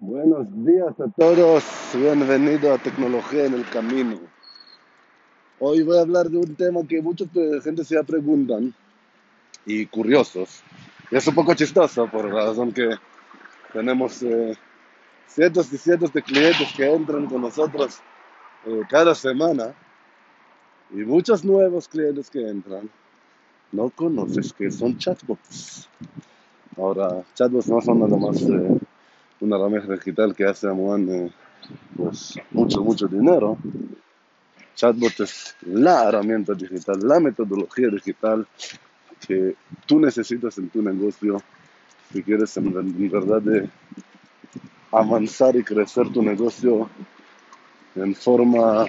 Buenos días a todos, bienvenido a Tecnología en el Camino. Hoy voy a hablar de un tema que mucha gente se preguntan y curiosos. Es un poco chistoso por la razón que tenemos eh, cientos y cientos de clientes que entran con nosotros eh, cada semana y muchos nuevos clientes que entran no conoces que son chatbots. Ahora, chatbots no son nada más eh, una herramienta digital que hace a Moan pues, mucho, mucho dinero. Chatbot es la herramienta digital, la metodología digital que tú necesitas en tu negocio si quieres en, en verdad de avanzar y crecer tu negocio en forma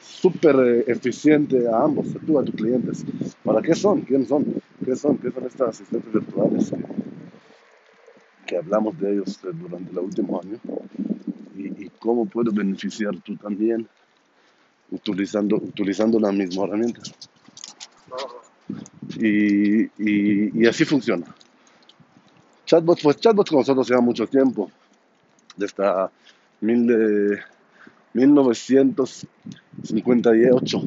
súper eh, eficiente a ambos, a tú, a tus clientes. ¿Para qué son? ¿Quiénes son? ¿Qué son? ¿Qué son estas asistentes virtuales que, hablamos de ellos eh, durante el último año? ¿Y, y cómo puedes beneficiar tú también utilizando, utilizando la misma herramienta? Y, y, y así funciona. Chatbots, pues chatbots con nosotros lleva mucho tiempo, desde mil de 1958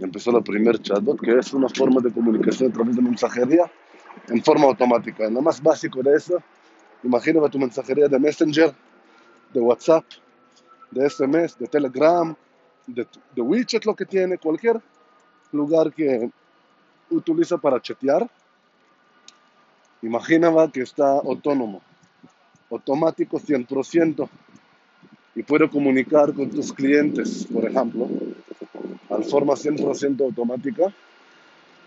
empezó la primer chatbot, que es una forma de comunicación a través de mensajería en forma automática. Lo más básico de eso, imagínate tu mensajería de Messenger, de WhatsApp, de SMS, de Telegram, de, de WeChat, lo que tiene, cualquier lugar que utiliza para chatear. Imagínate que está autónomo, automático 100% y puede comunicar con tus clientes, por ejemplo, al forma 100% automática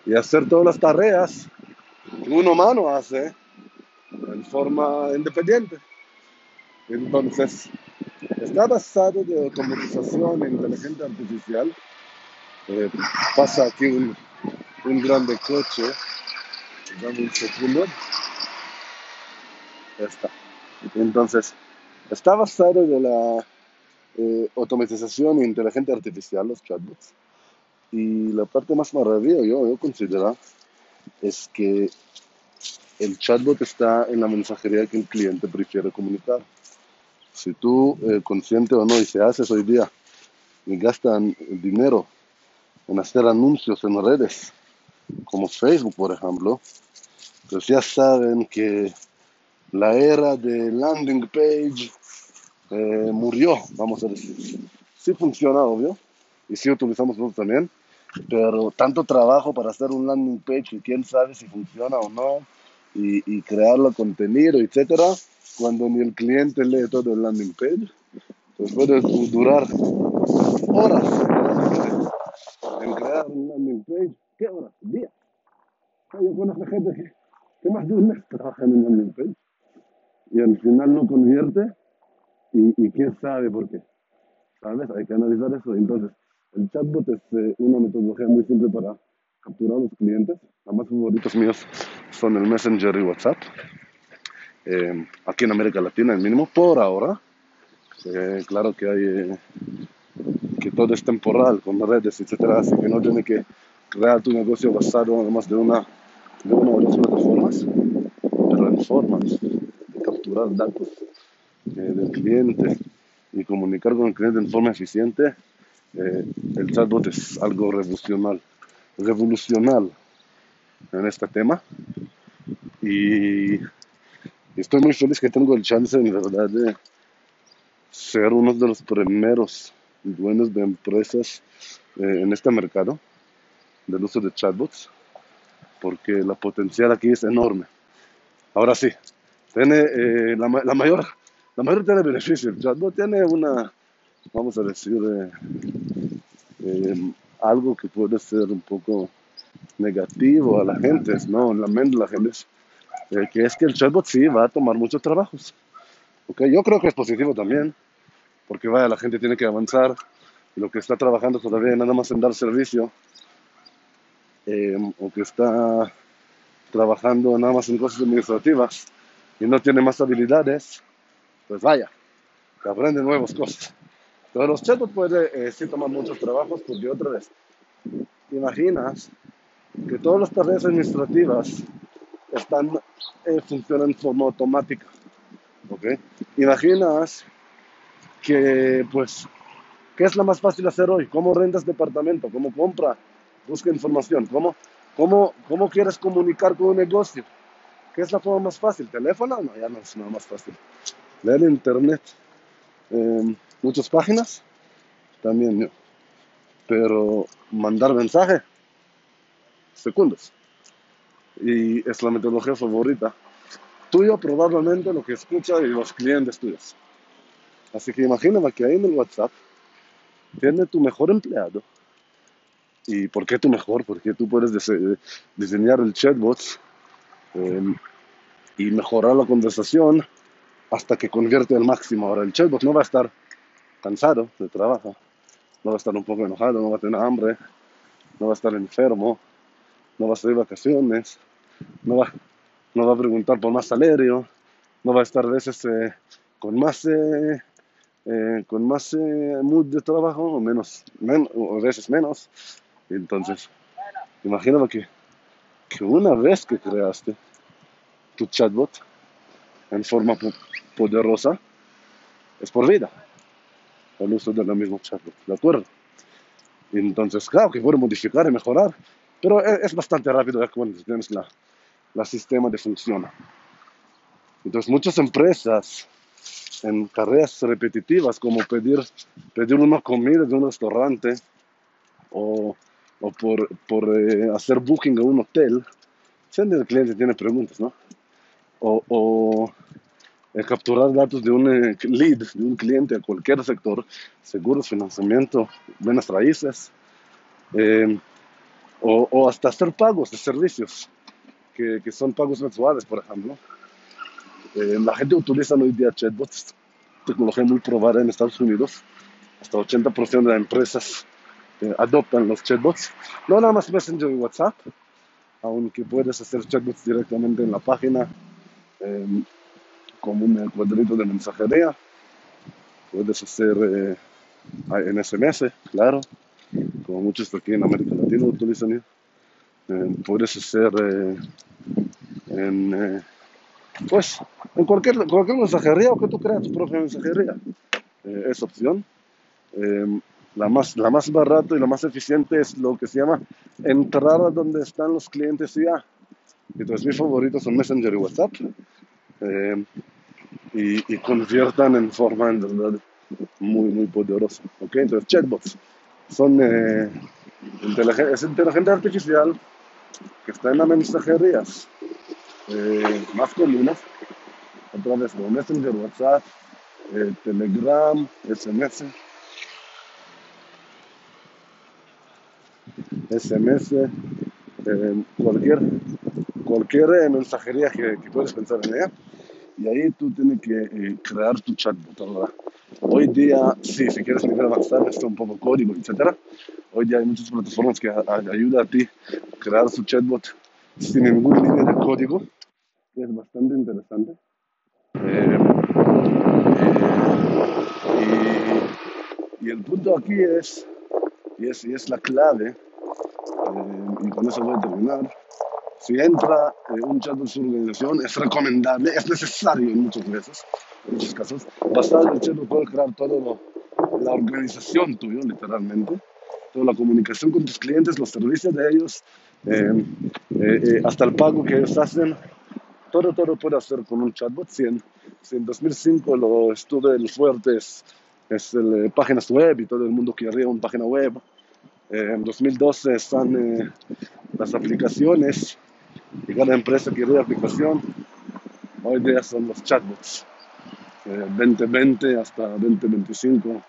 y hacer todas las tareas que un humano hace en forma independiente. Entonces, está basado de automatización e inteligencia artificial. Eh, pasa aquí un, un grande coche. Dame un segundo. Está. Entonces, está basado de la eh, automatización e inteligencia artificial, los chatbots. Y la parte más maravillosa, yo, yo considero, es que el chatbot está en la mensajería que el cliente prefiere comunicar. Si tú, eh, consciente o no, y se haces hoy día, y gastan dinero en hacer anuncios en redes, como Facebook, por ejemplo, pues ya saben que la era de landing page eh, murió, vamos a decir. Sí funciona, obvio, y sí utilizamos nosotros también, pero tanto trabajo para hacer un landing page y quién sabe si funciona o no, y, y crearlo contenido, etcétera, cuando ni el cliente lee todo el landing page, pues puede durar horas en crear un landing page. ¿Qué horas? Días. Yo conozco gente que, que más de un mes trabaja en un landing page y al final no convierte y, y quién sabe por qué. ¿Sabes? Hay que analizar eso. Entonces, el chatbot es eh, una metodología muy simple para capturar a los clientes. Más favoritos míos son el Messenger y WhatsApp. Eh, aquí en América Latina, el mínimo, por ahora. Eh, claro que hay eh, que todo es temporal con redes, etcétera, así que no tiene que crear tu negocio basado además de una, de una o dos plataformas, pero en formas de capturar datos eh, del cliente y comunicar con el cliente en forma eficiente, eh, el chatbot es algo revolucional, revolucional en este tema. Y estoy muy feliz que tengo el chance, en verdad, de ser uno de los primeros dueños de empresas eh, en este mercado del uso de chatbots, porque la potencial aquí es enorme. Ahora sí, tiene eh, la, ma- la mayor, la mayor tiene beneficio. El chatbot tiene una, vamos a decir, eh, algo que puede ser un poco negativo a la gente, ¿no? En la gente, eh, que es que el chatbot sí va a tomar muchos trabajos. ¿ok? Yo creo que es positivo también, porque vaya, la gente tiene que avanzar lo que está trabajando todavía nada más en dar servicio, eh, o que está trabajando nada más en cosas administrativas y no tiene más habilidades, pues vaya, que aprende nuevas cosas. Pero los chatbots pueden eh, sí tomar muchos trabajos porque otra vez, ¿te imaginas que todas las tareas administrativas están, eh, funcionan en forma automática? ¿ok? Imaginas que, pues, ¿qué es lo más fácil hacer hoy? ¿Cómo rentas departamento? ¿Cómo compra? Busca información. ¿Cómo, cómo, cómo quieres comunicar con un negocio? ¿Qué es la forma más fácil? ¿Teléfono? No, ya no es nada más fácil. Leer internet. Em, muchas páginas. También, pero mandar mensaje. Segundos. Y es la metodología favorita. Tuyo probablemente lo que escucha y los clientes tuyos. Así que imagínate que ahí en el WhatsApp tiene tu mejor empleado. ¿Y por qué tu mejor? Porque tú puedes diseñar el chatbot em, y mejorar la conversación hasta que convierte al máximo. Ahora, el chatbot no va a estar cansado de trabajo, no va a estar un poco enojado, no va a tener hambre, no va a estar enfermo, no va a salir vacaciones, no va, no va a preguntar por más salario, no va a estar a veces eh, con más eh, eh, con más mood de trabajo o menos, o a veces menos. Entonces, imagínate que, que una vez que creaste tu chatbot en forma poderosa, es por vida el uso de la misma chatbot, ¿de acuerdo? Entonces, claro que puede modificar y mejorar, pero e, es, bastante rápido ya cuando tienes la, la sistema de función. Entonces, muchas empresas en carreras repetitivas como pedir, pedir una comida de un restaurante o, o por, por eh, hacer booking a un hotel, siempre el cliente tiene preguntas, ¿no? O, o eh, capturar datos de un eh, lead, de un cliente a cualquier sector, seguros, financiamiento, buenas raíces, o, o, hasta hacer pagos de servicios, que, que son pagos mensuales, por ejemplo. Eh, la gente utiliza hoy día chatbots, tecnología muy probada en Estados Unidos. Hasta 80% de las empresas eh, adoptan los chatbots. No nada más Messenger y WhatsApp, aunque puedes hacer chatbots directamente en la página em, como un cuadrito de mensajería. Puedes hacer eh, en SMS, claro, como muchos aquí en América Latina utilizan. Em, puedes hacer en pues en cualquier, cualquier mensajería o que tú creas tu propia mensajería. Eh, es opción. Eh, la, más, la más barata y la más eficiente es lo que se llama entrar a donde están los clientes ya. Entonces mis favoritos son Messenger y WhatsApp. Eh, y, y, conviertan en forma en verdad muy, muy poderosa. ¿okay? Entonces chatbots son eh, es inteligencia artificial que está en las mensajerías eh, más comunes, otra vez como Messenger, WhatsApp, eh, Telegram, SMS, SMS, eh, cualquier, cualquier mensajería que, que, puedes pensar en ella. Y ahí tú tienes que crear tu chatbot. Hoy día, sí, si quieres nivel avanzado, está un poco código, etc. Hoy día hay muchas plataformas que ayudan a ti a crear su chatbot sin ningún línea de código que es bastante interesante. Eh, eh, y, el punto aquí es, y es, y es la clave, eh, y con eso voy a terminar, si entra un chat en su organización, es recomendable, es necesario muchas veces, en muchos casos, en el chat puede crear toda la organización tuya, literalmente, toda la comunicación con tus clientes, los servicios de ellos, hasta el pago que ellos hacen, todo, todo puede hacer con un chatbot. Si en, en 2005 lo estuve el fuerte es, el, eh, páginas web y todo el mundo quería una página web. Eh, en 2012 están eh, las aplicaciones y cada empresa quería aplicación. Hoy día son los chatbots. 2020 hasta 2025,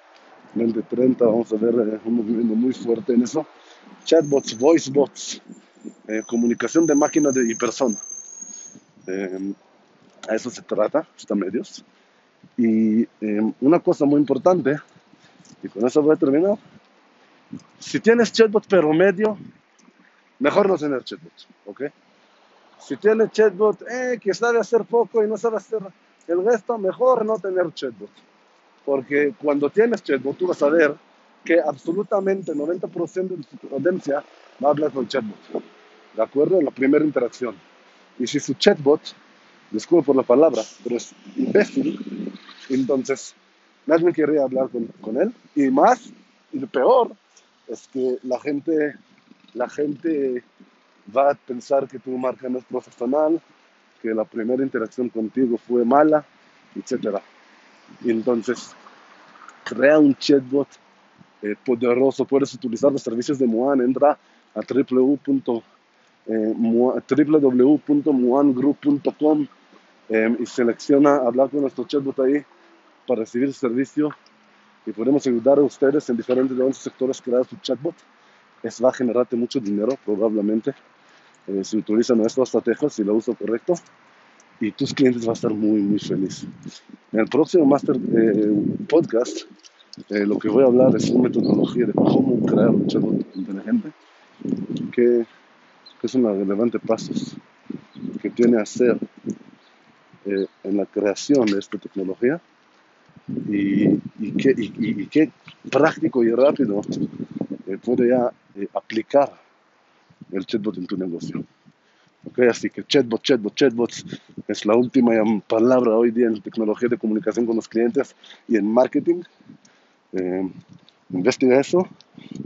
2030 vamos a ver un movimiento muy fuerte en eso. Chatbots, voicebots, comunicación de máquina y persona. Em, a eso se trata, estos medios. Y em, una cosa muy importante, y con eso voy a terminar, si tienes chatbot pero medio, mejor no tener chatbot, ¿ok? Si tienes chatbot eh, que sabe hacer poco y no sabe hacer el resto, mejor no tener chatbot. Porque cuando tienes chatbot, tú vas a ver que absolutamente 90% de tu audiencia va a hablar con chatbot. ¿De acuerdo? En la primera interacción. Y si su chatbot disculpe por la palabra, pero es imbécil. Entonces, nadie quería hablar con, él. Y más, y peor, es que la gente, la gente va a pensar que tu marca no es profesional, que la primera interacción contigo fue mala, etc. Entonces, crea un chatbot eh, poderoso. Puedes utilizar los servicios de Muan. Entra a www.muangroup.com eh, y selecciona hablar con nuestro chatbot ahí para recibir servicio y podemos ayudar a ustedes en diferentes sectores crear su chatbot. Eso va a generarte mucho dinero probablemente eh, si utilizan nuestras estrategias y lo uso correcto y tus clientes van a estar muy muy felices. En el próximo Master eh, Podcast eh, lo que voy a hablar es una metodología de cómo crear un chatbot inteligente que, que es una relevante pasos que tiene a hacer en la creación de esta tecnología y, y, qué, práctico y rápido eh, puede ya eh, aplicar el chatbot en tu negocio. Okay, así que chatbot, chatbot, chatbots es la última palabra hoy día en tecnología de comunicación con los clientes y en marketing. Eh, investiga eso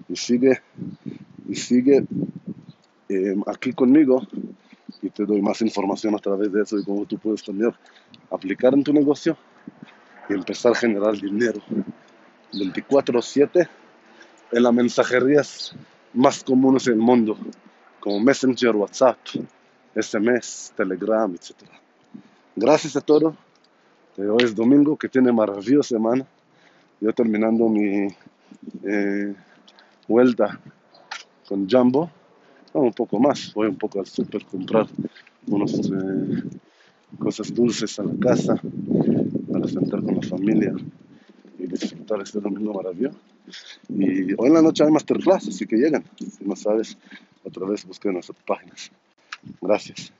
y sigue, y sigue aquí conmigo y te doy más información a través de eso y cómo tú puedes también aplicar en tu negocio y empezar a generar dinero 24/7 en las mensajerías más comunes del mundo, como Messenger, WhatsApp, SMS, Telegram, etc. Gracias a todos. Hoy es domingo, que tiene maravillosa semana. Yo terminando mi eh, vuelta con Jumbo, un poco más, voy un poco al super comprar unas eh, cosas dulces a la casa, para sentar con la familia y disfrutar este domingo maravilloso. Y hoy en la noche hay masterclass, así que llegan. Si no sabes, otra vez busquen nuestras páginas. Gracias.